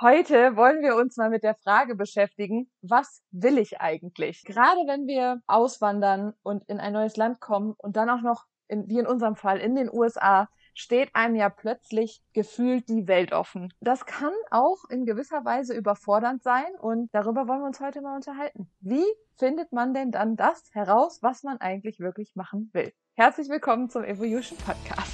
Heute wollen wir uns mal mit der Frage beschäftigen, was will ich eigentlich? Gerade wenn wir auswandern und in ein neues Land kommen und dann auch noch, in, wie in unserem Fall, in den USA, steht einem ja plötzlich gefühlt die Welt offen. Das kann auch in gewisser Weise überfordernd sein und darüber wollen wir uns heute mal unterhalten. Wie findet man denn dann das heraus, was man eigentlich wirklich machen will? Herzlich willkommen zum Evolution Podcast.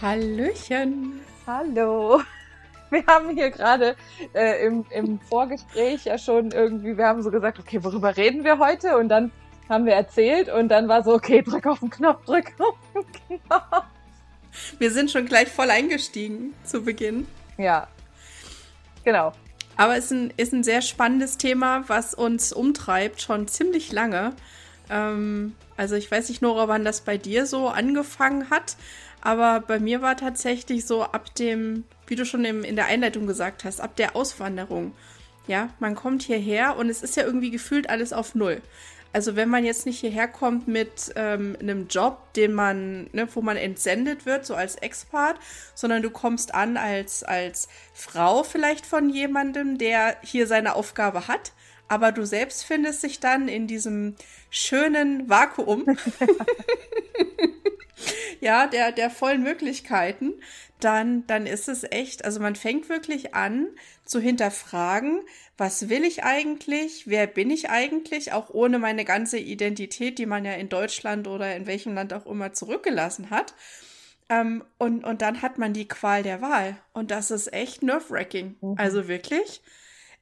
Hallöchen. Hallo. Wir haben hier gerade äh, im, im Vorgespräch ja schon irgendwie, wir haben so gesagt, okay, worüber reden wir heute? Und dann haben wir erzählt und dann war so, okay, drück auf den Knopf, drück auf den Knopf. Wir sind schon gleich voll eingestiegen zu Beginn. Ja, genau. Aber es ist ein, ist ein sehr spannendes Thema, was uns umtreibt, schon ziemlich lange. Ähm, also ich weiß nicht, Nora, wann das bei dir so angefangen hat. Aber bei mir war tatsächlich so ab dem, wie du schon in der Einleitung gesagt hast, ab der Auswanderung. Ja, man kommt hierher und es ist ja irgendwie gefühlt alles auf Null. Also wenn man jetzt nicht hierher kommt mit ähm, einem Job, den man, ne, wo man entsendet wird, so als Expat, sondern du kommst an als, als Frau vielleicht von jemandem, der hier seine Aufgabe hat, aber du selbst findest dich dann in diesem schönen Vakuum. ja, der, der vollen Möglichkeiten, dann, dann ist es echt, also man fängt wirklich an zu hinterfragen, was will ich eigentlich, wer bin ich eigentlich, auch ohne meine ganze Identität, die man ja in Deutschland oder in welchem Land auch immer zurückgelassen hat. Ähm, und, und dann hat man die Qual der Wahl. Und das ist echt nerve-wracking. Mhm. Also wirklich,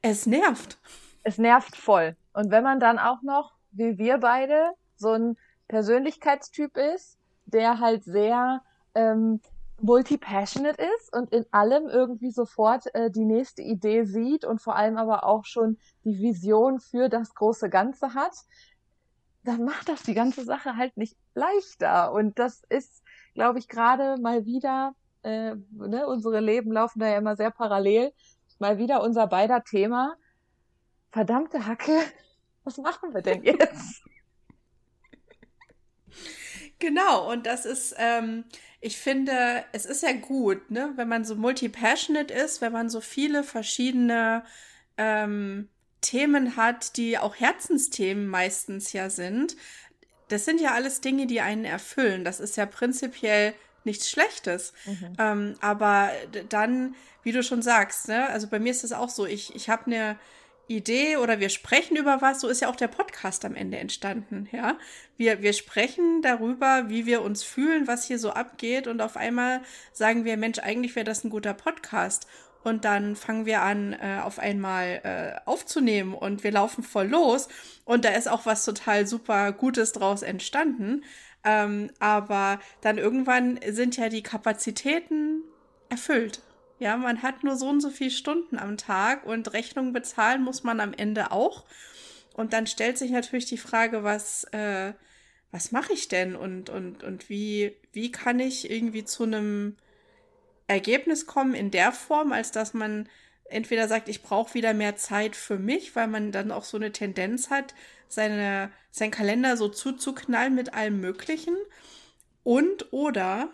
es nervt. Es nervt voll. Und wenn man dann auch noch, wie wir beide, so ein Persönlichkeitstyp ist, der halt sehr ähm, multi-passionate ist und in allem irgendwie sofort äh, die nächste Idee sieht und vor allem aber auch schon die Vision für das große Ganze hat, dann macht das die ganze Sache halt nicht leichter. Und das ist, glaube ich, gerade mal wieder, äh, ne, unsere Leben laufen da ja immer sehr parallel, mal wieder unser beider Thema. Verdammte Hacke, was machen wir denn jetzt? Genau, und das ist, ähm, ich finde, es ist ja gut, ne, wenn man so multi-passionate ist, wenn man so viele verschiedene ähm, Themen hat, die auch Herzensthemen meistens ja sind. Das sind ja alles Dinge, die einen erfüllen. Das ist ja prinzipiell nichts Schlechtes. Mhm. Ähm, aber dann, wie du schon sagst, ne, also bei mir ist es auch so, ich, ich habe eine Idee oder wir sprechen über was, so ist ja auch der Podcast am Ende entstanden, ja. Wir, wir sprechen darüber, wie wir uns fühlen, was hier so abgeht und auf einmal sagen wir, Mensch, eigentlich wäre das ein guter Podcast. Und dann fangen wir an, äh, auf einmal äh, aufzunehmen und wir laufen voll los. Und da ist auch was total super Gutes draus entstanden. Ähm, aber dann irgendwann sind ja die Kapazitäten erfüllt. Ja, man hat nur so und so viele Stunden am Tag und Rechnungen bezahlen muss man am Ende auch. Und dann stellt sich natürlich die Frage, was, äh, was mache ich denn und, und, und wie, wie kann ich irgendwie zu einem Ergebnis kommen in der Form, als dass man entweder sagt, ich brauche wieder mehr Zeit für mich, weil man dann auch so eine Tendenz hat, seine, seinen Kalender so zuzuknallen mit allem Möglichen. Und oder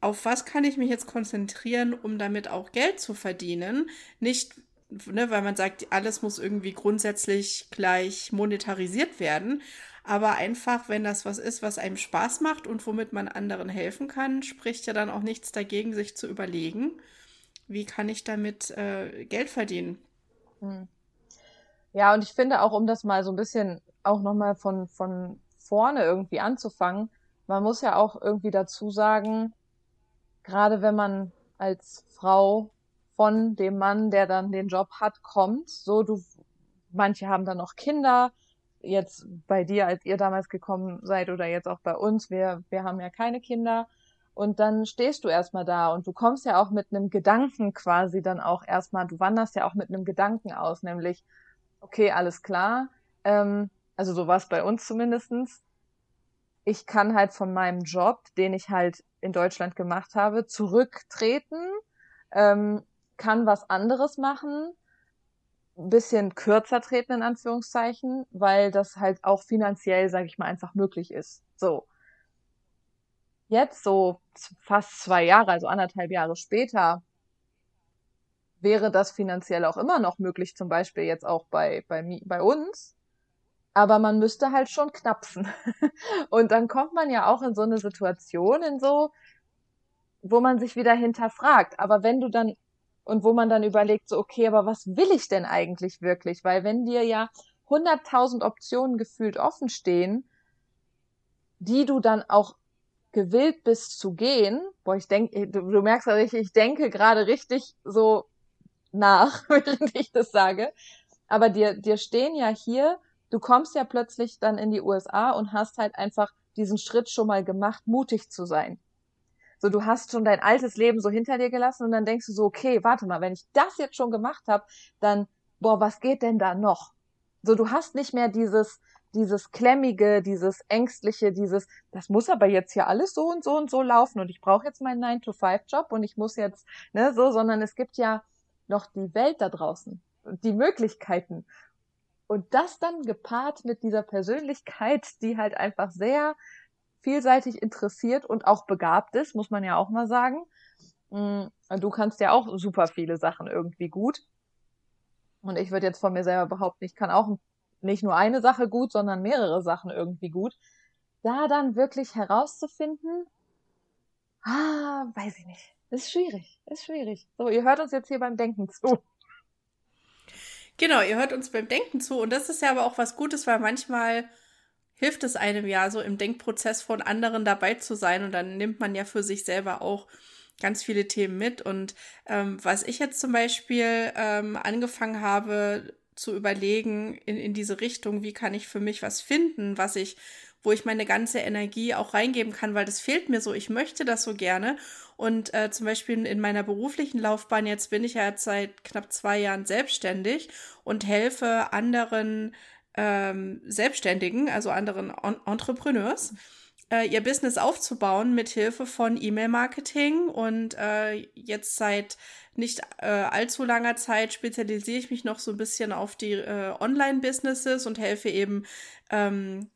auf was kann ich mich jetzt konzentrieren, um damit auch Geld zu verdienen? Nicht, ne, weil man sagt, alles muss irgendwie grundsätzlich gleich monetarisiert werden. Aber einfach, wenn das was ist, was einem Spaß macht und womit man anderen helfen kann, spricht ja dann auch nichts dagegen, sich zu überlegen, wie kann ich damit äh, Geld verdienen. Hm. Ja, und ich finde auch, um das mal so ein bisschen auch nochmal von, von vorne irgendwie anzufangen, man muss ja auch irgendwie dazu sagen, gerade wenn man als Frau von dem Mann, der dann den Job hat, kommt, so du, manche haben dann noch Kinder, jetzt bei dir, als ihr damals gekommen seid oder jetzt auch bei uns, wir, wir haben ja keine Kinder. Und dann stehst du erstmal da und du kommst ja auch mit einem Gedanken quasi dann auch erstmal, du wanderst ja auch mit einem Gedanken aus, nämlich, okay, alles klar, ähm, also so war es bei uns zumindestens. Ich kann halt von meinem Job, den ich halt in Deutschland gemacht habe, zurücktreten, ähm, kann was anderes machen, ein bisschen kürzer treten in Anführungszeichen, weil das halt auch finanziell, sage ich mal, einfach möglich ist. So. Jetzt so fast zwei Jahre, also anderthalb Jahre später, wäre das finanziell auch immer noch möglich, zum Beispiel jetzt auch bei, bei, bei uns. Aber man müsste halt schon knapsen. Und dann kommt man ja auch in so eine Situation, in so, wo man sich wieder hinterfragt. Aber wenn du dann, und wo man dann überlegt, so, okay, aber was will ich denn eigentlich wirklich? Weil wenn dir ja hunderttausend Optionen gefühlt offen stehen, die du dann auch gewillt bist zu gehen, boah, ich denke, du, du merkst ja richtig, ich denke gerade richtig so nach, während ich das sage. Aber dir, dir stehen ja hier, du kommst ja plötzlich dann in die USA und hast halt einfach diesen Schritt schon mal gemacht, mutig zu sein. So, du hast schon dein altes Leben so hinter dir gelassen und dann denkst du so, okay, warte mal, wenn ich das jetzt schon gemacht habe, dann, boah, was geht denn da noch? So, du hast nicht mehr dieses, dieses klemmige, dieses ängstliche, dieses, das muss aber jetzt hier alles so und so und so laufen und ich brauche jetzt meinen 9-to-5-Job und ich muss jetzt, ne, so, sondern es gibt ja noch die Welt da draußen und die Möglichkeiten. Und das dann gepaart mit dieser Persönlichkeit, die halt einfach sehr vielseitig interessiert und auch begabt ist, muss man ja auch mal sagen. Mm, du kannst ja auch super viele Sachen irgendwie gut. Und ich würde jetzt von mir selber behaupten, ich kann auch nicht nur eine Sache gut, sondern mehrere Sachen irgendwie gut. Da dann wirklich herauszufinden, ah, weiß ich nicht. Ist schwierig, ist schwierig. So, ihr hört uns jetzt hier beim Denken zu. Genau, ihr hört uns beim Denken zu. Und das ist ja aber auch was Gutes, weil manchmal hilft es einem ja so im Denkprozess von anderen dabei zu sein. Und dann nimmt man ja für sich selber auch ganz viele Themen mit. Und ähm, was ich jetzt zum Beispiel ähm, angefangen habe zu überlegen in, in diese Richtung, wie kann ich für mich was finden, was ich, wo ich meine ganze Energie auch reingeben kann, weil das fehlt mir so. Ich möchte das so gerne. Und äh, zum Beispiel in meiner beruflichen Laufbahn, jetzt bin ich ja jetzt seit knapp zwei Jahren selbstständig und helfe anderen ähm, Selbstständigen, also anderen en Entrepreneurs, äh, ihr Business aufzubauen mit Hilfe von E-Mail-Marketing. Und äh, jetzt seit nicht äh, allzu langer Zeit spezialisiere ich mich noch so ein bisschen auf die äh, Online-Businesses und helfe eben ähm,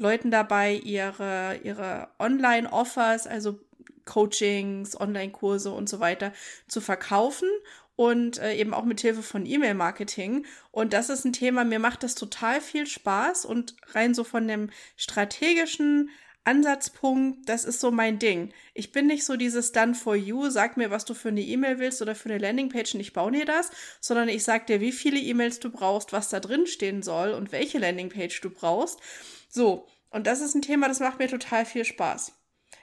Leuten dabei, ihre, ihre Online-Offers, also Coachings, Online-Kurse und so weiter zu verkaufen und äh, eben auch mit Hilfe von E-Mail-Marketing. Und das ist ein Thema, mir macht das total viel Spaß und rein so von dem strategischen Ansatzpunkt, das ist so mein Ding. Ich bin nicht so dieses Done for you, sag mir, was du für eine E-Mail willst oder für eine Landingpage und ich baue dir das, sondern ich sag dir, wie viele E-Mails du brauchst, was da drin stehen soll und welche Landingpage du brauchst. So, und das ist ein Thema, das macht mir total viel Spaß.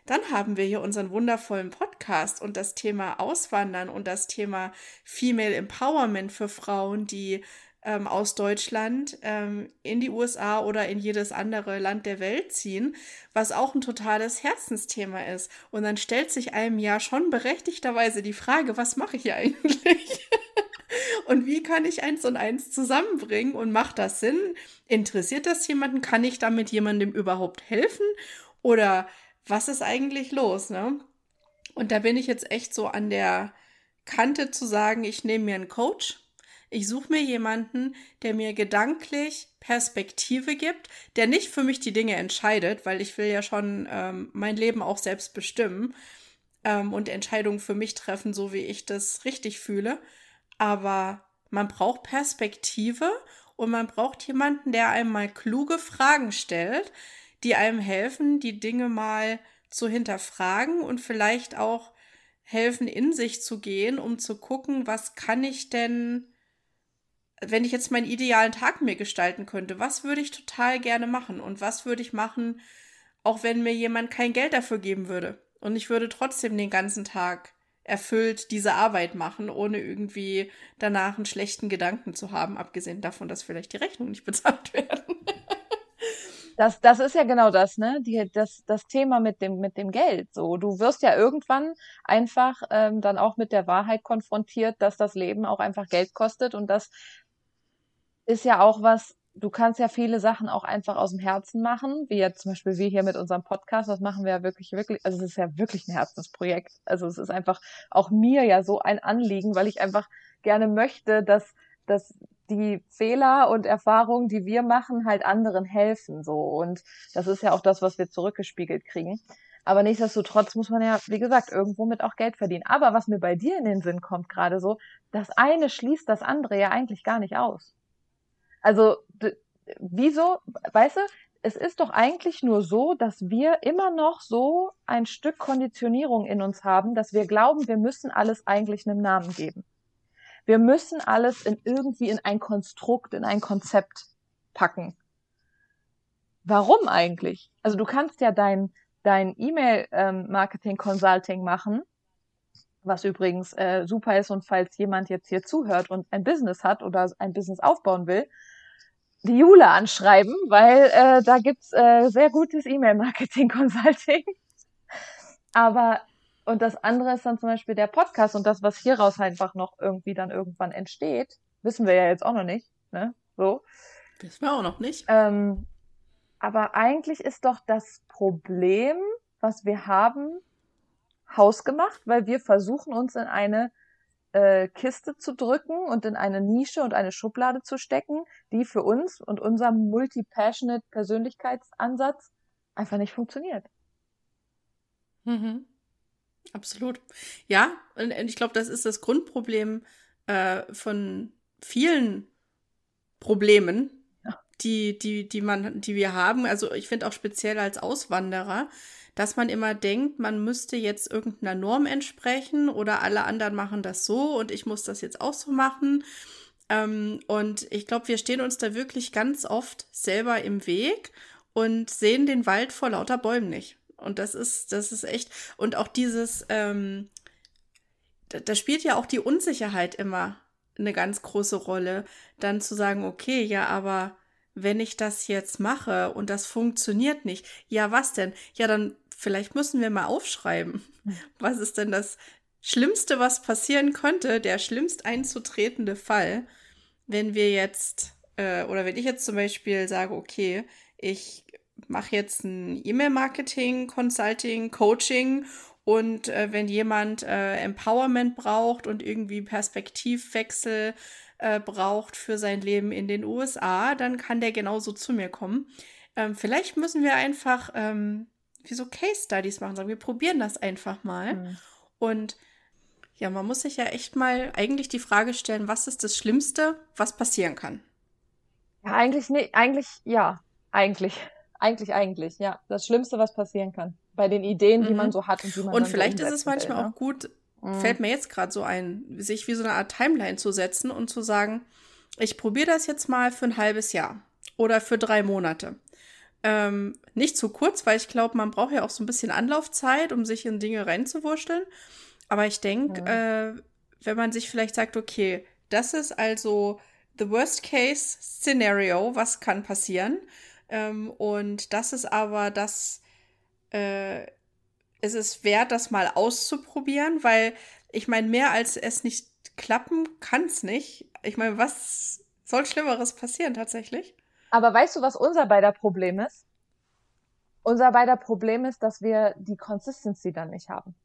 Dann haben wir hier unseren wundervollen Podcast und das Thema Auswandern und das Thema Female Empowerment für Frauen, die ähm, aus Deutschland ähm, in die USA oder in jedes andere Land der Welt ziehen, was auch ein totales Herzensthema ist. Und dann stellt sich einem ja schon berechtigterweise die Frage, was mache ich eigentlich? Und wie kann ich eins und eins zusammenbringen und macht das Sinn? Interessiert das jemanden? Kann ich damit jemandem überhaupt helfen? Oder was ist eigentlich los, ne? Und da bin ich jetzt echt so an der Kante zu sagen, ich nehme mir einen Coach, ich suche mir jemanden, der mir gedanklich Perspektive gibt, der nicht für mich die Dinge entscheidet, weil ich will ja schon ähm, mein Leben auch selbst bestimmen ähm, und Entscheidungen für mich treffen, so wie ich das richtig fühle. Aber man braucht Perspektive und man braucht jemanden, der einem mal kluge Fragen stellt, die einem helfen, die Dinge mal zu hinterfragen und vielleicht auch helfen, in sich zu gehen, um zu gucken, was kann ich denn, wenn ich jetzt meinen idealen Tag mir gestalten könnte, was würde ich total gerne machen und was würde ich machen, auch wenn mir jemand kein Geld dafür geben würde. Und ich würde trotzdem den ganzen Tag erfüllt diese Arbeit machen, ohne irgendwie danach einen schlechten Gedanken zu haben, abgesehen davon, dass vielleicht die Rechnungen nicht bezahlt werden. Das, das ist ja genau das, ne? Die, das, das Thema mit dem, mit dem Geld. So, du wirst ja irgendwann einfach ähm, dann auch mit der Wahrheit konfrontiert, dass das Leben auch einfach Geld kostet und das ist ja auch was, du kannst ja viele Sachen auch einfach aus dem Herzen machen, wie jetzt zum Beispiel wir hier mit unserem Podcast, das machen wir ja wirklich, wirklich, also es ist ja wirklich ein Herzensprojekt. Also es ist einfach auch mir ja so ein Anliegen, weil ich einfach gerne möchte, dass, dass die Fehler und Erfahrungen, die wir machen, halt anderen helfen, so. Und das ist ja auch das, was wir zurückgespiegelt kriegen. Aber nichtsdestotrotz muss man ja, wie gesagt, irgendwo mit auch Geld verdienen. Aber was mir bei dir in den Sinn kommt gerade so, das eine schließt das andere ja eigentlich gar nicht aus. Also, wieso, weißt du, es ist doch eigentlich nur so, dass wir immer noch so ein Stück Konditionierung in uns haben, dass wir glauben, wir müssen alles eigentlich einem Namen geben. Wir müssen alles in irgendwie in ein Konstrukt, in ein Konzept packen. Warum eigentlich? Also du kannst ja dein, dein E-Mail-Marketing-Consulting ähm, machen, was übrigens äh, super ist und falls jemand jetzt hier zuhört und ein Business hat oder ein Business aufbauen will, die Jule anschreiben, weil äh, da gibt's äh, sehr gutes E-Mail-Marketing-Consulting. Aber und das andere ist dann zum Beispiel der Podcast und das, was hieraus einfach noch irgendwie dann irgendwann entsteht, wissen wir ja jetzt auch noch nicht, ne? So. Wissen wir auch noch nicht. Ähm, aber eigentlich ist doch das Problem, was wir haben, hausgemacht, weil wir versuchen uns in eine äh, Kiste zu drücken und in eine Nische und eine Schublade zu stecken, die für uns und unser multi-passionate Persönlichkeitsansatz einfach nicht funktioniert. Mhm. Absolut. Ja, und ich glaube, das ist das Grundproblem äh, von vielen Problemen, die, die, die man, die wir haben. Also ich finde auch speziell als Auswanderer, dass man immer denkt, man müsste jetzt irgendeiner Norm entsprechen oder alle anderen machen das so und ich muss das jetzt auch so machen. Ähm, und ich glaube, wir stehen uns da wirklich ganz oft selber im Weg und sehen den Wald vor lauter Bäumen nicht. Und das ist, das ist echt. Und auch dieses, ähm, da, da spielt ja auch die Unsicherheit immer eine ganz große Rolle, dann zu sagen, okay, ja, aber wenn ich das jetzt mache und das funktioniert nicht, ja, was denn? Ja, dann vielleicht müssen wir mal aufschreiben. Hm. Was ist denn das Schlimmste, was passieren könnte, der schlimmst einzutretende Fall, wenn wir jetzt, äh, oder wenn ich jetzt zum Beispiel sage, okay, ich mache jetzt ein E-Mail-Marketing, Consulting, Coaching und äh, wenn jemand äh, Empowerment braucht und irgendwie Perspektivwechsel äh, braucht für sein Leben in den USA, dann kann der genauso zu mir kommen. Ähm, vielleicht müssen wir einfach ähm, wie so Case Studies machen, sagen, wir probieren das einfach mal. Mhm. Und ja, man muss sich ja echt mal eigentlich die Frage stellen, was ist das Schlimmste, was passieren kann? Ja, eigentlich nicht, eigentlich, ja, eigentlich. Eigentlich, eigentlich, ja. Das Schlimmste, was passieren kann. Bei den Ideen, die mhm. man so hat und die man Und vielleicht so ist es manchmal will, ne? auch gut, mhm. fällt mir jetzt gerade so ein, sich wie so eine Art Timeline zu setzen und zu sagen, ich probiere das jetzt mal für ein halbes Jahr oder für drei Monate. Ähm, nicht zu kurz, weil ich glaube, man braucht ja auch so ein bisschen Anlaufzeit, um sich in Dinge reinzuwurschteln. Aber ich denke, ja. äh, wenn man sich vielleicht sagt, okay, das ist also the worst case Szenario, was kann passieren? Ähm, und das ist aber das, äh, es ist wert, das mal auszuprobieren, weil ich meine, mehr als es nicht klappen kann es nicht. Ich meine, was soll Schlimmeres passieren tatsächlich? Aber weißt du, was unser beider Problem ist? Unser beider Problem ist, dass wir die Consistency dann nicht haben.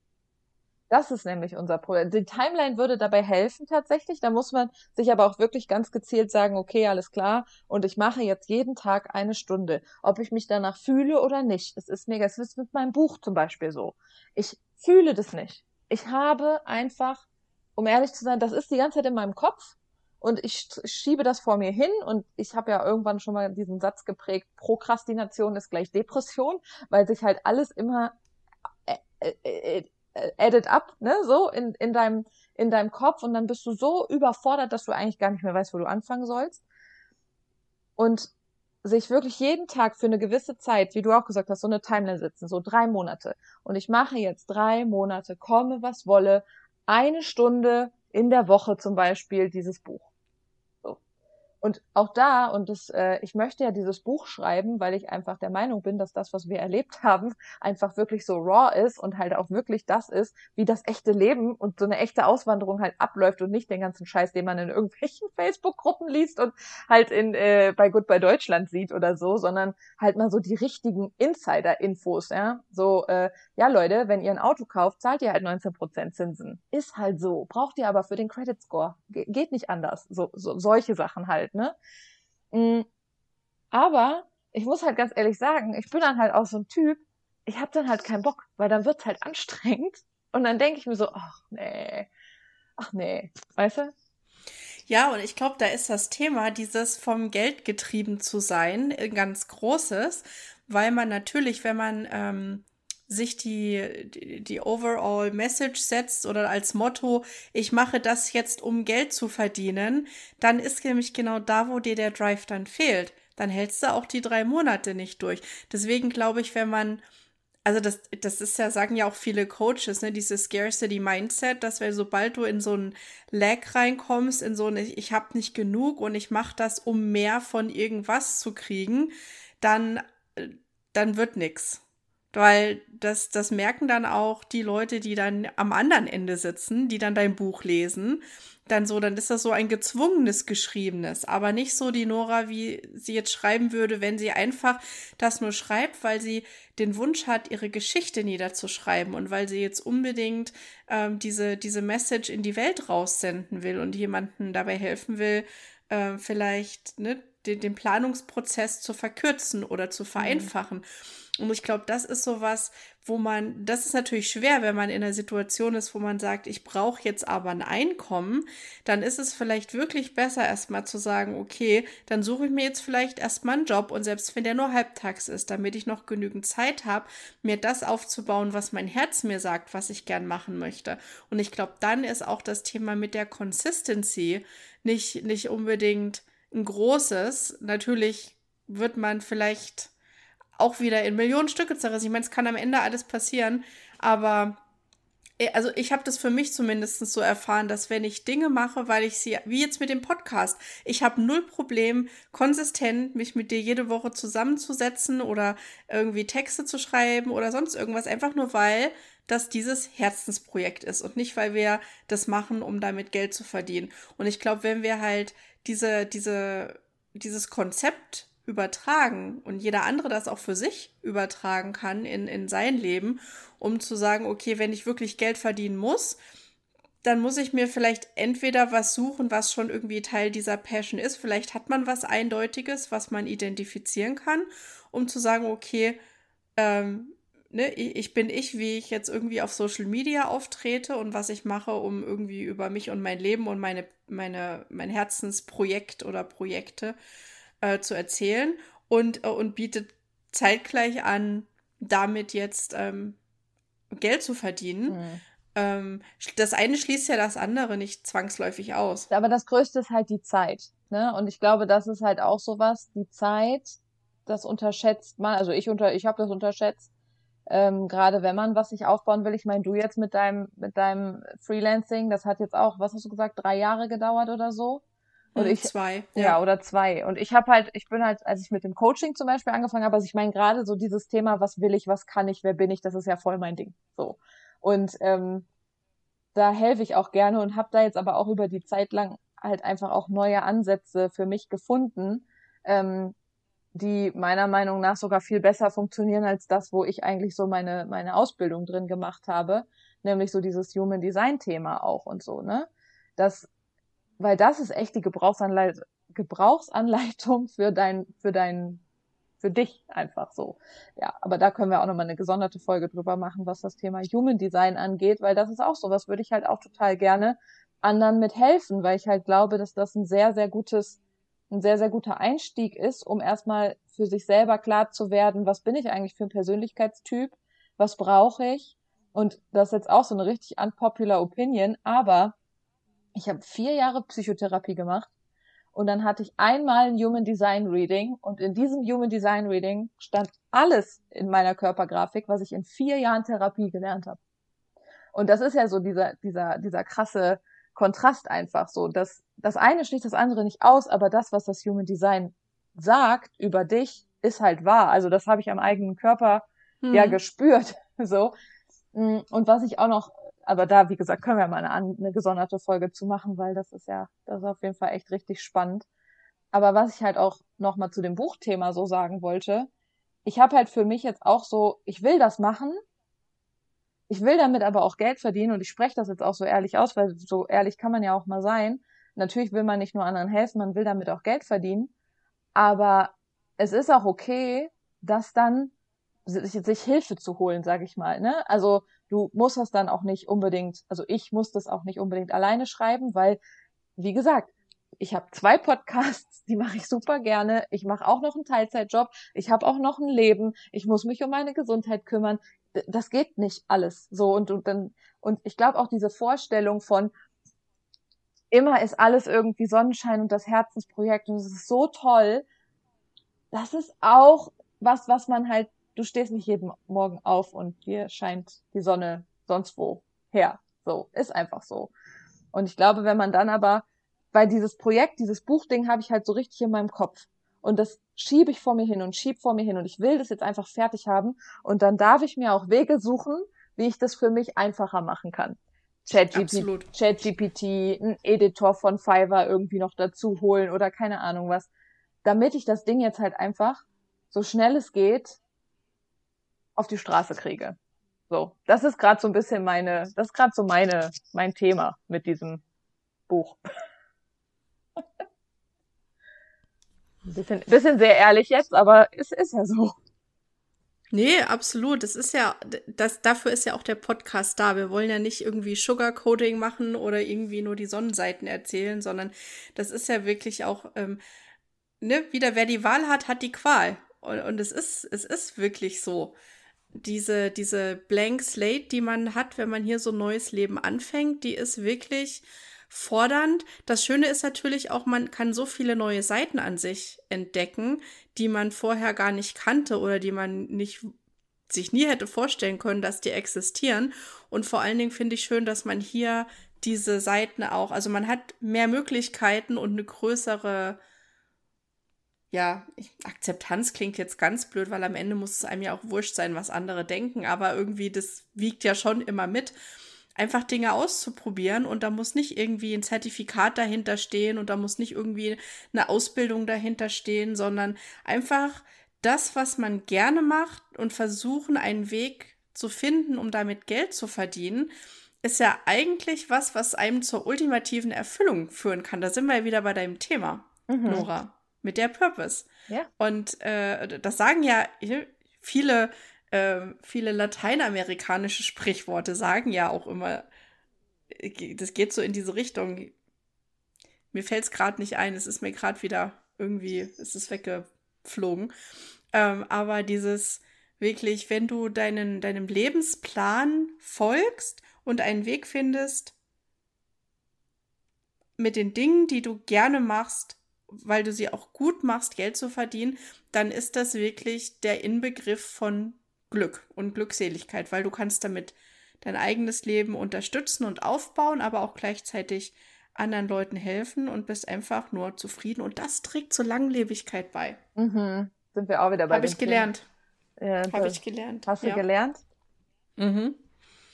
Das ist nämlich unser Problem. Die Timeline würde dabei helfen tatsächlich. Da muss man sich aber auch wirklich ganz gezielt sagen, okay, alles klar. Und ich mache jetzt jeden Tag eine Stunde. Ob ich mich danach fühle oder nicht. Es ist mega. Es ist mit meinem Buch zum Beispiel so. Ich fühle das nicht. Ich habe einfach, um ehrlich zu sein, das ist die ganze Zeit in meinem Kopf und ich schiebe das vor mir hin und ich habe ja irgendwann schon mal diesen Satz geprägt, Prokrastination ist gleich Depression, weil sich halt alles immer äh, äh, äh, added up, ne, so in, in deinem, in deinem Kopf und dann bist du so überfordert, dass du eigentlich gar nicht mehr weißt, wo du anfangen sollst. Und sich wirklich jeden Tag für eine gewisse Zeit, wie du auch gesagt hast, so eine Timeline sitzen, so drei Monate. Und ich mache jetzt drei Monate, komme was wolle, eine Stunde in der Woche zum Beispiel dieses Buch. Und auch da, und das, äh, ich möchte ja dieses Buch schreiben, weil ich einfach der Meinung bin, dass das, was wir erlebt haben, einfach wirklich so raw ist und halt auch wirklich das ist, wie das echte Leben und so eine echte Auswanderung halt abläuft und nicht den ganzen Scheiß, den man in irgendwelchen Facebook-Gruppen liest und halt in äh, bei Goodbye Deutschland sieht oder so, sondern halt mal so die richtigen Insider-Infos, ja. So, äh, ja Leute, wenn ihr ein Auto kauft, zahlt ihr halt 19% Zinsen. Ist halt so. Braucht ihr aber für den Credit Score. Ge geht nicht anders. So, so solche Sachen halt ne? Mm, aber ich muss halt ganz ehrlich sagen, ich bin dann halt auch so ein Typ, ich habe dann halt keinen Bock, weil dann wird's halt anstrengend. Und dann denke ich mir so, ach nee, ach nee, weißt du? Ja, und ich glaube, da ist das Thema, dieses vom Geld getrieben zu sein, ein ganz großes, weil man natürlich, wenn man ähm, sich die, die, die Overall Message setzt oder als Motto, ich mache das jetzt, um Geld zu verdienen, dann ist nämlich genau da, wo dir der Drive dann fehlt. Dann hältst du auch die drei Monate nicht durch. Deswegen glaube ich, wenn man, also das, das ist ja, sagen ja auch viele Coaches, ne, dieses Scarcity Mindset, dass weil sobald du in so ein Lag reinkommst, in so ein, ich, ich habe nicht genug und ich mache das, um mehr von irgendwas zu kriegen, dann, dann wird nix. Weil das, das merken dann auch die Leute, die dann am anderen Ende sitzen, die dann dein Buch lesen. Dann so, dann ist das so ein gezwungenes Geschriebenes, aber nicht so die Nora, wie sie jetzt schreiben würde, wenn sie einfach das nur schreibt, weil sie den Wunsch hat, ihre Geschichte niederzuschreiben und weil sie jetzt unbedingt ähm, diese, diese Message in die Welt raussenden will und jemanden dabei helfen will, äh, vielleicht ne, den, den Planungsprozess zu verkürzen oder zu mhm. vereinfachen. Mhm. Und ich glaube, das ist so was, wo man, das ist natürlich schwer, wenn man in einer Situation ist, wo man sagt, ich brauche jetzt aber ein Einkommen, dann ist es vielleicht wirklich besser, erstmal zu sagen, okay, dann suche ich mir jetzt vielleicht erstmal einen Job und selbst wenn der nur halbtags ist, damit ich noch genügend Zeit habe, mir das aufzubauen, was mein Herz mir sagt, was ich gern machen möchte. Und ich glaube, dann ist auch das Thema mit der Consistency nicht, nicht unbedingt ein großes. Natürlich wird man vielleicht auch wieder in Millionen Stücke zerrissen. Ich meine, es kann am Ende alles passieren, aber äh, also ich habe das für mich zumindest so erfahren, dass wenn ich Dinge mache, weil ich sie, wie jetzt mit dem Podcast, ich habe null Problem, konsistent mich mit dir jede Woche zusammenzusetzen oder irgendwie Texte zu schreiben oder sonst irgendwas, einfach nur weil das dieses Herzensprojekt ist und nicht, weil wir das machen, um damit Geld zu verdienen. Und ich glaube, wenn wir halt diese, diese, dieses Konzept übertragen und jeder andere das auch für sich übertragen kann in, in sein Leben, um zu sagen, okay, wenn ich wirklich Geld verdienen muss, dann muss ich mir vielleicht entweder was suchen, was schon irgendwie Teil dieser Passion ist. Vielleicht hat man was Eindeutiges, was man identifizieren kann, um zu sagen, okay, ähm, ne, ich bin ich, wie ich jetzt irgendwie auf Social Media auftrete und was ich mache, um irgendwie über mich und mein Leben und meine, meine, mein Herzensprojekt oder Projekte äh, zu erzählen und, äh, und bietet zeitgleich an, damit jetzt ähm, Geld zu verdienen. Mhm. Ähm, das eine schließt ja das andere nicht zwangsläufig aus. Aber das Größte ist halt die Zeit. Ne? Und ich glaube, das ist halt auch sowas, die Zeit, das unterschätzt man, also ich unter, ich habe das unterschätzt, ähm, gerade wenn man was sich aufbauen will. Ich meine, du jetzt mit deinem, mit deinem Freelancing, das hat jetzt auch, was hast du gesagt, drei Jahre gedauert oder so? Und ich, zwei. Ja. ja, oder zwei. Und ich habe halt, ich bin halt, als ich mit dem Coaching zum Beispiel angefangen habe, also ich meine gerade so dieses Thema, was will ich, was kann ich, wer bin ich, das ist ja voll mein Ding. So. Und ähm, da helfe ich auch gerne und habe da jetzt aber auch über die Zeit lang halt einfach auch neue Ansätze für mich gefunden, ähm, die meiner Meinung nach sogar viel besser funktionieren als das, wo ich eigentlich so meine, meine Ausbildung drin gemacht habe, nämlich so dieses Human Design Thema auch und so, ne? Das weil das ist echt die Gebrauchsanleit Gebrauchsanleitung für dein, für dein, für dich einfach so. Ja, aber da können wir auch nochmal eine gesonderte Folge drüber machen, was das Thema Human Design angeht, weil das ist auch so, was würde ich halt auch total gerne anderen mit helfen, weil ich halt glaube, dass das ein sehr, sehr gutes, ein sehr, sehr guter Einstieg ist, um erstmal für sich selber klar zu werden, was bin ich eigentlich für ein Persönlichkeitstyp, was brauche ich Und das ist jetzt auch so eine richtig unpopular Opinion, aber ich habe vier Jahre Psychotherapie gemacht und dann hatte ich einmal ein Human Design Reading und in diesem Human Design Reading stand alles in meiner Körpergrafik, was ich in vier Jahren Therapie gelernt habe. Und das ist ja so dieser, dieser, dieser krasse Kontrast einfach so. Das, das eine schließt das andere nicht aus, aber das, was das Human Design sagt über dich, ist halt wahr. Also das habe ich am eigenen Körper hm. ja gespürt. So. Und was ich auch noch, aber da, wie gesagt, können wir mal eine, eine gesonderte Folge zu machen, weil das ist ja, das ist auf jeden Fall echt richtig spannend. Aber was ich halt auch noch mal zu dem Buchthema so sagen wollte, ich habe halt für mich jetzt auch so, ich will das machen, ich will damit aber auch Geld verdienen und ich spreche das jetzt auch so ehrlich aus, weil so ehrlich kann man ja auch mal sein. Natürlich will man nicht nur anderen helfen, man will damit auch Geld verdienen. Aber es ist auch okay, dass dann sich, sich Hilfe zu holen, sag ich mal. Ne? Also du musst das dann auch nicht unbedingt, also ich muss das auch nicht unbedingt alleine schreiben, weil, wie gesagt, ich habe zwei Podcasts, die mache ich super gerne. Ich mache auch noch einen Teilzeitjob. Ich habe auch noch ein Leben. Ich muss mich um meine Gesundheit kümmern das geht nicht alles so und, und dann und ich glaube auch diese Vorstellung von immer ist alles irgendwie Sonnenschein und das Herzensprojekt und es ist so toll. Das ist auch was, was man halt, du stehst nicht jeden Morgen auf und dir scheint die Sonne sonst wo her. So, ist einfach so. Und ich glaube, wenn man dann aber, weil dieses Projekt, dieses Buchding habe ich halt so richtig in meinem Kopf. Und das schiebe ich vor mir hin und schieb vor mir hin und ich will das jetzt einfach fertig haben. Und dann darf ich mir auch Wege suchen, wie ich das für mich einfacher machen kann. ChatGPT, ChatGPT, ein Editor von Fiverr irgendwie noch dazu holen oder keine Ahnung was. Damit ich das Ding jetzt halt einfach so schnell es geht auf die Straße kriege. So, das ist gerade so ein bisschen meine, das ist gerade so meine, mein Thema mit diesem Buch. Ein bisschen, bisschen sehr ehrlich jetzt, aber es ist ja so. Nee, absolut. Das ist ja, das, dafür ist ja auch der Podcast da. Wir wollen ja nicht irgendwie Sugarcoating machen oder irgendwie nur die Sonnenseiten erzählen, sondern das ist ja wirklich auch, ähm, ne, wieder wer die Wahl hat, hat die Qual. Und, und es ist, es ist wirklich so. Diese, diese Blank Slate, die man hat, wenn man hier so ein neues Leben anfängt, die ist wirklich, fordernd. Das Schöne ist natürlich auch, man kann so viele neue Seiten an sich entdecken, die man vorher gar nicht kannte oder die man nicht sich nie hätte vorstellen können, dass die existieren. Und vor allen Dingen finde ich schön, dass man hier diese Seiten auch, also man hat mehr Möglichkeiten und eine größere, ja, Akzeptanz klingt jetzt ganz blöd, weil am Ende muss es einem ja auch wurscht sein, was andere denken, aber irgendwie das wiegt ja schon immer mit einfach Dinge auszuprobieren und da muss nicht irgendwie ein Zertifikat dahinter stehen und da muss nicht irgendwie eine Ausbildung dahinter stehen, sondern einfach das, was man gerne macht und versuchen, einen Weg zu finden, um damit Geld zu verdienen, ist ja eigentlich was, was einem zur ultimativen Erfüllung führen kann. Da sind wir ja wieder bei deinem Thema, mhm. Nora, mit der Purpose. Ja. Und äh, das sagen ja viele ähm, viele lateinamerikanische Sprichworte sagen ja auch immer, äh, das geht so in diese Richtung. Mir fällt es gerade nicht ein, es ist mir gerade wieder irgendwie, es ist weggeflogen. Ähm, aber dieses wirklich, wenn du deinen, deinem Lebensplan folgst und einen Weg findest, mit den Dingen, die du gerne machst, weil du sie auch gut machst, Geld zu verdienen, dann ist das wirklich der Inbegriff von Glück und Glückseligkeit, weil du kannst damit dein eigenes Leben unterstützen und aufbauen, aber auch gleichzeitig anderen Leuten helfen und bist einfach nur zufrieden. Und das trägt zur Langlebigkeit bei. Mhm. Sind wir auch wieder bei Habe ich gelernt. Ja, Habe ich gelernt. Hast du ja. gelernt? Mhm.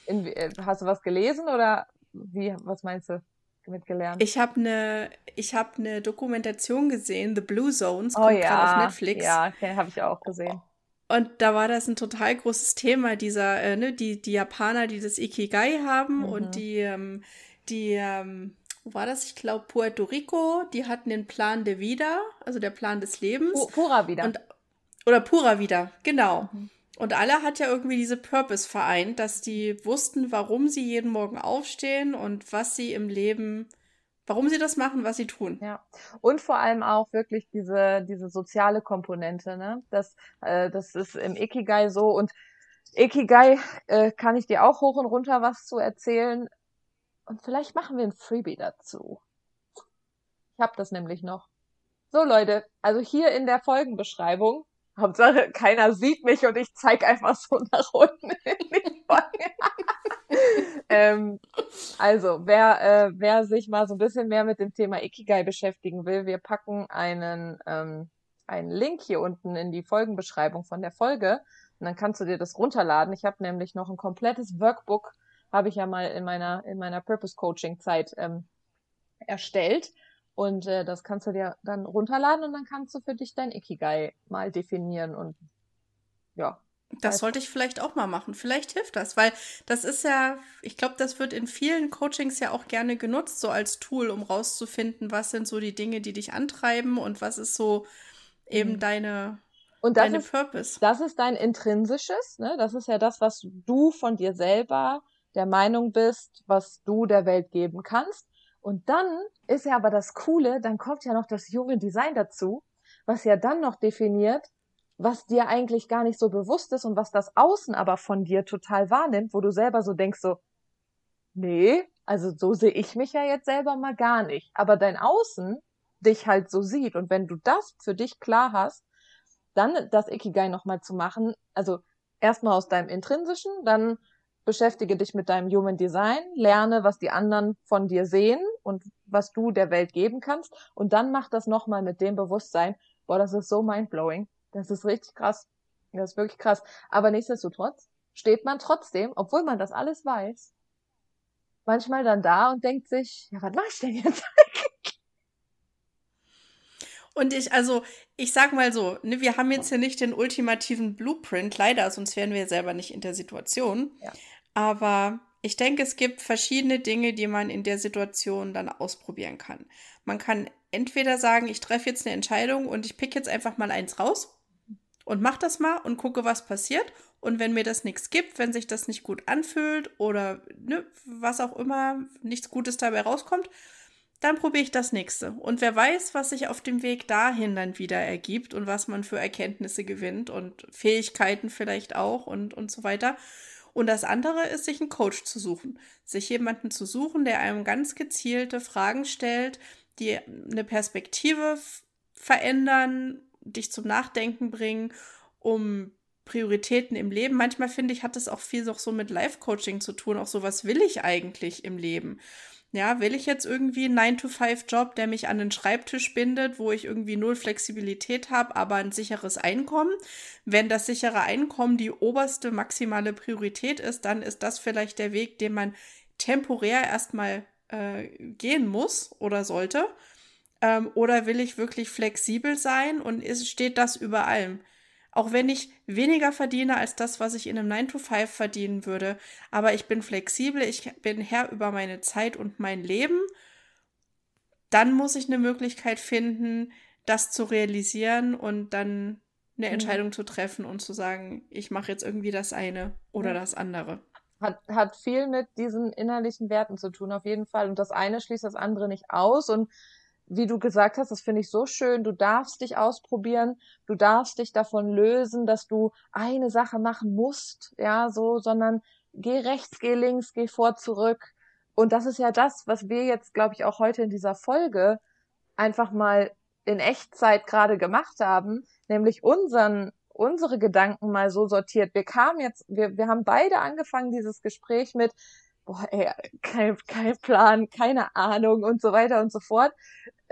In, äh, hast du was gelesen oder wie, was meinst du? mit gelernt? Ich habe eine ich habe eine Dokumentation gesehen, The Blue Zones, kommt oh, ja. auf Netflix. Ja, okay, habe ich auch gesehen. Und da war das ein total großes Thema, dieser, äh, ne, die, die Japaner, die das Ikigai haben mhm. und die, ähm, die, ähm, wo war das? Ich glaube, Puerto Rico, die hatten den Plan de Vida, also der Plan des Lebens. Pura Vida. Und, oder Pura Vida, genau. Mhm. Und alle hat ja irgendwie diese Purpose vereint, dass die wussten, warum sie jeden Morgen aufstehen und was sie im Leben warum sie das machen, was sie tun. Ja. Und vor allem auch wirklich diese, diese soziale Komponente, ne? Das, äh, das ist im Ikigai so und Ikigai äh, kann ich dir auch hoch und runter was zu erzählen. Und vielleicht machen wir ein Freebie dazu. Ich habe das nämlich noch. So Leute, also hier in der Folgenbeschreibung, Hauptsache keiner sieht mich und ich zeig einfach so nach unten Ähm, also, wer, äh, wer sich mal so ein bisschen mehr mit dem Thema Ikigai beschäftigen will, wir packen einen, ähm, einen Link hier unten in die Folgenbeschreibung von der Folge und dann kannst du dir das runterladen. Ich habe nämlich noch ein komplettes Workbook, habe ich ja mal in meiner, in meiner Purpose Coaching Zeit ähm, erstellt. Und äh, das kannst du dir dann runterladen und dann kannst du für dich dein Ikigai mal definieren und ja. Das sollte ich vielleicht auch mal machen. Vielleicht hilft das, weil das ist ja, ich glaube, das wird in vielen Coachings ja auch gerne genutzt, so als Tool, um rauszufinden, was sind so die Dinge, die dich antreiben und was ist so eben mhm. deine, und das Deine ist, Purpose. Das ist dein intrinsisches, ne? Das ist ja das, was du von dir selber der Meinung bist, was du der Welt geben kannst. Und dann ist ja aber das Coole, dann kommt ja noch das Human Design dazu, was ja dann noch definiert, was dir eigentlich gar nicht so bewusst ist und was das Außen aber von dir total wahrnimmt, wo du selber so denkst so, nee, also so sehe ich mich ja jetzt selber mal gar nicht. Aber dein Außen dich halt so sieht. Und wenn du das für dich klar hast, dann das Ikigai nochmal zu machen, also erstmal aus deinem intrinsischen, dann beschäftige dich mit deinem Human Design, lerne, was die anderen von dir sehen und was du der Welt geben kannst und dann mach das nochmal mit dem Bewusstsein, boah, das ist so mindblowing, das ist richtig krass, das ist wirklich krass, aber nichtsdestotrotz steht man trotzdem, obwohl man das alles weiß, manchmal dann da und denkt sich, ja, was mach ich denn jetzt Und ich, also, ich sag mal so, ne, wir haben jetzt hier nicht den ultimativen Blueprint, leider, sonst wären wir selber nicht in der Situation. Ja. Aber ich denke, es gibt verschiedene Dinge, die man in der Situation dann ausprobieren kann. Man kann entweder sagen, ich treffe jetzt eine Entscheidung und ich pick jetzt einfach mal eins raus und mach das mal und gucke, was passiert. Und wenn mir das nichts gibt, wenn sich das nicht gut anfühlt oder ne, was auch immer, nichts Gutes dabei rauskommt, dann probiere ich das nächste. Und wer weiß, was sich auf dem Weg dahin dann wieder ergibt und was man für Erkenntnisse gewinnt und Fähigkeiten vielleicht auch und, und so weiter. Und das andere ist, sich einen Coach zu suchen. Sich jemanden zu suchen, der einem ganz gezielte Fragen stellt, die eine Perspektive verändern, dich zum Nachdenken bringen, um Prioritäten im Leben. Manchmal finde ich, hat es auch viel so mit Life-Coaching zu tun. Auch so, was will ich eigentlich im Leben? Ja, will ich jetzt irgendwie einen 9-to-5-Job, der mich an den Schreibtisch bindet, wo ich irgendwie null Flexibilität habe, aber ein sicheres Einkommen? Wenn das sichere Einkommen die oberste maximale Priorität ist, dann ist das vielleicht der Weg, den man temporär erstmal äh, gehen muss oder sollte. Ähm, oder will ich wirklich flexibel sein und ist, steht das über allem? Auch wenn ich weniger verdiene als das, was ich in einem 9-to-5 verdienen würde. Aber ich bin flexibel, ich bin Herr über meine Zeit und mein Leben. Dann muss ich eine Möglichkeit finden, das zu realisieren und dann eine mhm. Entscheidung zu treffen und zu sagen, ich mache jetzt irgendwie das eine oder das andere. Hat, hat viel mit diesen innerlichen Werten zu tun, auf jeden Fall. Und das eine schließt das andere nicht aus. Und wie du gesagt hast, das finde ich so schön, du darfst dich ausprobieren, du darfst dich davon lösen, dass du eine Sache machen musst, ja, so, sondern geh rechts, geh links, geh vor, zurück. Und das ist ja das, was wir jetzt, glaube ich, auch heute in dieser Folge einfach mal in Echtzeit gerade gemacht haben, nämlich unseren, unsere Gedanken mal so sortiert. Wir kamen jetzt, wir, wir haben beide angefangen, dieses Gespräch mit, boah, ey, kein, kein Plan, keine Ahnung und so weiter und so fort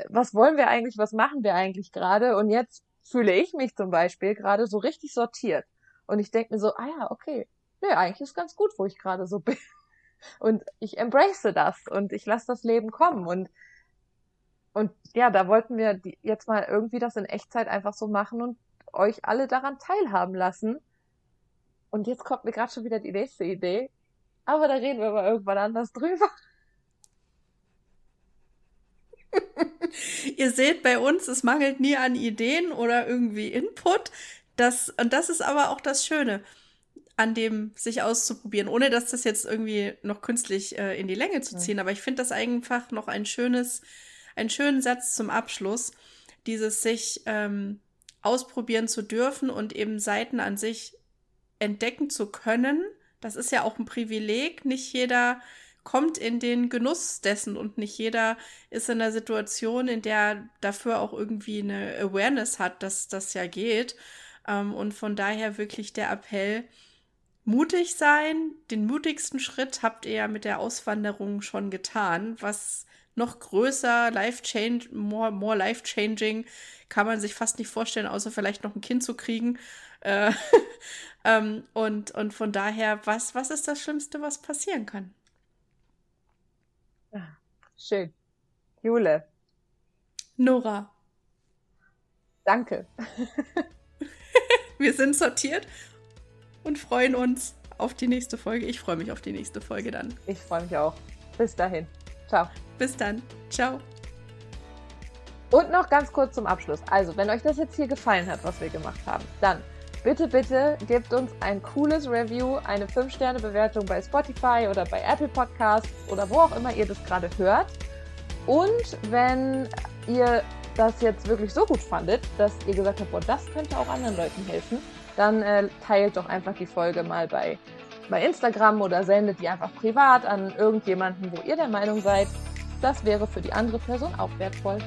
was wollen wir eigentlich, was machen wir eigentlich gerade? Und jetzt fühle ich mich zum Beispiel gerade so richtig sortiert. Und ich denke mir so, ah ja, okay, nee, eigentlich ist ganz gut, wo ich gerade so bin. Und ich embrace das und ich lasse das Leben kommen. Und, und ja, da wollten wir jetzt mal irgendwie das in Echtzeit einfach so machen und euch alle daran teilhaben lassen. Und jetzt kommt mir gerade schon wieder die nächste Idee. Aber da reden wir mal irgendwann anders drüber. Ihr seht bei uns, es mangelt nie an Ideen oder irgendwie Input. Das, und das ist aber auch das Schöne an dem sich auszuprobieren, ohne dass das jetzt irgendwie noch künstlich äh, in die Länge zu ziehen. Aber ich finde das einfach noch ein schönes, einen schönen Satz zum Abschluss, dieses sich ähm, ausprobieren zu dürfen und eben Seiten an sich entdecken zu können. Das ist ja auch ein Privileg. Nicht jeder kommt in den Genuss dessen und nicht jeder ist in der Situation, in der dafür auch irgendwie eine Awareness hat, dass das ja geht. Ähm, und von daher wirklich der Appell, mutig sein. Den mutigsten Schritt habt ihr ja mit der Auswanderung schon getan. Was noch größer, life change, more, more life changing, kann man sich fast nicht vorstellen, außer vielleicht noch ein Kind zu kriegen. Äh, ähm, und, und von daher, was, was ist das Schlimmste, was passieren kann? Ah, schön. Jule. Nora. Danke. Wir sind sortiert und freuen uns auf die nächste Folge. Ich freue mich auf die nächste Folge dann. Ich freue mich auch. Bis dahin. Ciao. Bis dann. Ciao. Und noch ganz kurz zum Abschluss. Also, wenn euch das jetzt hier gefallen hat, was wir gemacht haben, dann bitte, bitte gebt uns ein cooles Review, eine 5-Sterne-Bewertung bei Spotify oder bei Apple Podcasts oder wo auch immer ihr das gerade hört. Und wenn ihr das jetzt wirklich so gut fandet, dass ihr gesagt habt, boah, das könnte auch anderen Leuten helfen, dann äh, teilt doch einfach die Folge mal bei, bei Instagram oder sendet die einfach privat an irgendjemanden, wo ihr der Meinung seid, das wäre für die andere Person auch wertvoll.